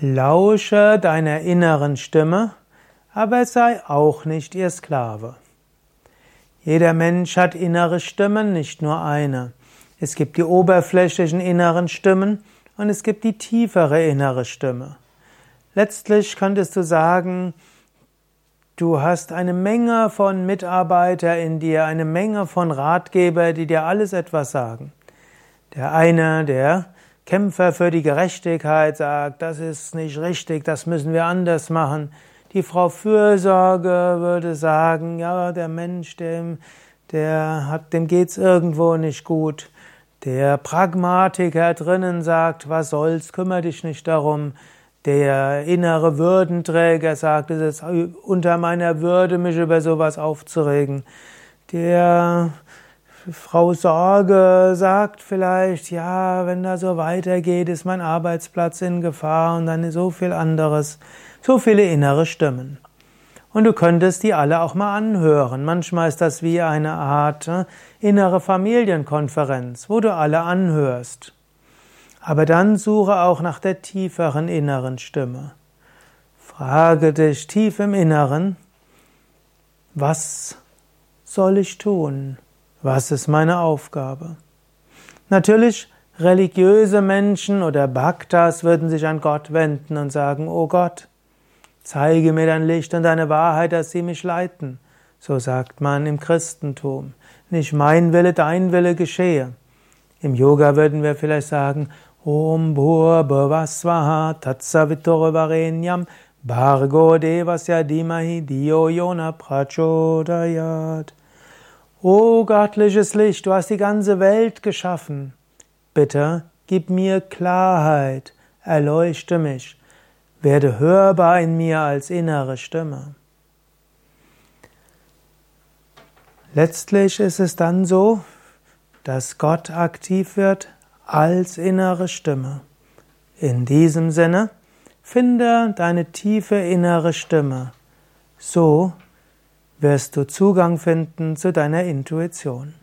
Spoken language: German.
Lausche deiner inneren Stimme, aber sei auch nicht ihr Sklave. Jeder Mensch hat innere Stimmen, nicht nur eine. Es gibt die oberflächlichen inneren Stimmen und es gibt die tiefere innere Stimme. Letztlich könntest du sagen, du hast eine Menge von Mitarbeiter in dir, eine Menge von Ratgeber, die dir alles etwas sagen. Der eine, der Kämpfer für die Gerechtigkeit sagt, das ist nicht richtig, das müssen wir anders machen. Die Frau Fürsorge würde sagen, ja, der Mensch, dem, der hat, dem geht's irgendwo nicht gut. Der Pragmatiker drinnen sagt, was soll's, kümmere dich nicht darum. Der innere Würdenträger sagt, es ist unter meiner Würde, mich über sowas aufzuregen. Der Frau Sorge sagt vielleicht, ja, wenn da so weitergeht, ist mein Arbeitsplatz in Gefahr und dann so viel anderes, so viele innere Stimmen. Und du könntest die alle auch mal anhören. Manchmal ist das wie eine Art äh, innere Familienkonferenz, wo du alle anhörst. Aber dann suche auch nach der tieferen inneren Stimme. Frage dich tief im Inneren, was soll ich tun? Was ist meine Aufgabe? Natürlich, religiöse Menschen oder Bhaktas würden sich an Gott wenden und sagen, oh Gott, zeige mir dein Licht und deine Wahrheit, dass sie mich leiten. So sagt man im Christentum. Nicht mein Wille, dein Wille geschehe. Im Yoga würden wir vielleicht sagen, Om Bhur Bhavasvaha Tatsavitur Varenyam Bhargo Devasya Dimahi Dio Yona Prachodayat. O göttliches Licht, du hast die ganze Welt geschaffen. Bitte gib mir Klarheit, erleuchte mich, werde hörbar in mir als innere Stimme. Letztlich ist es dann so, dass Gott aktiv wird als innere Stimme. In diesem Sinne, finde deine tiefe innere Stimme. So wirst du Zugang finden zu deiner Intuition.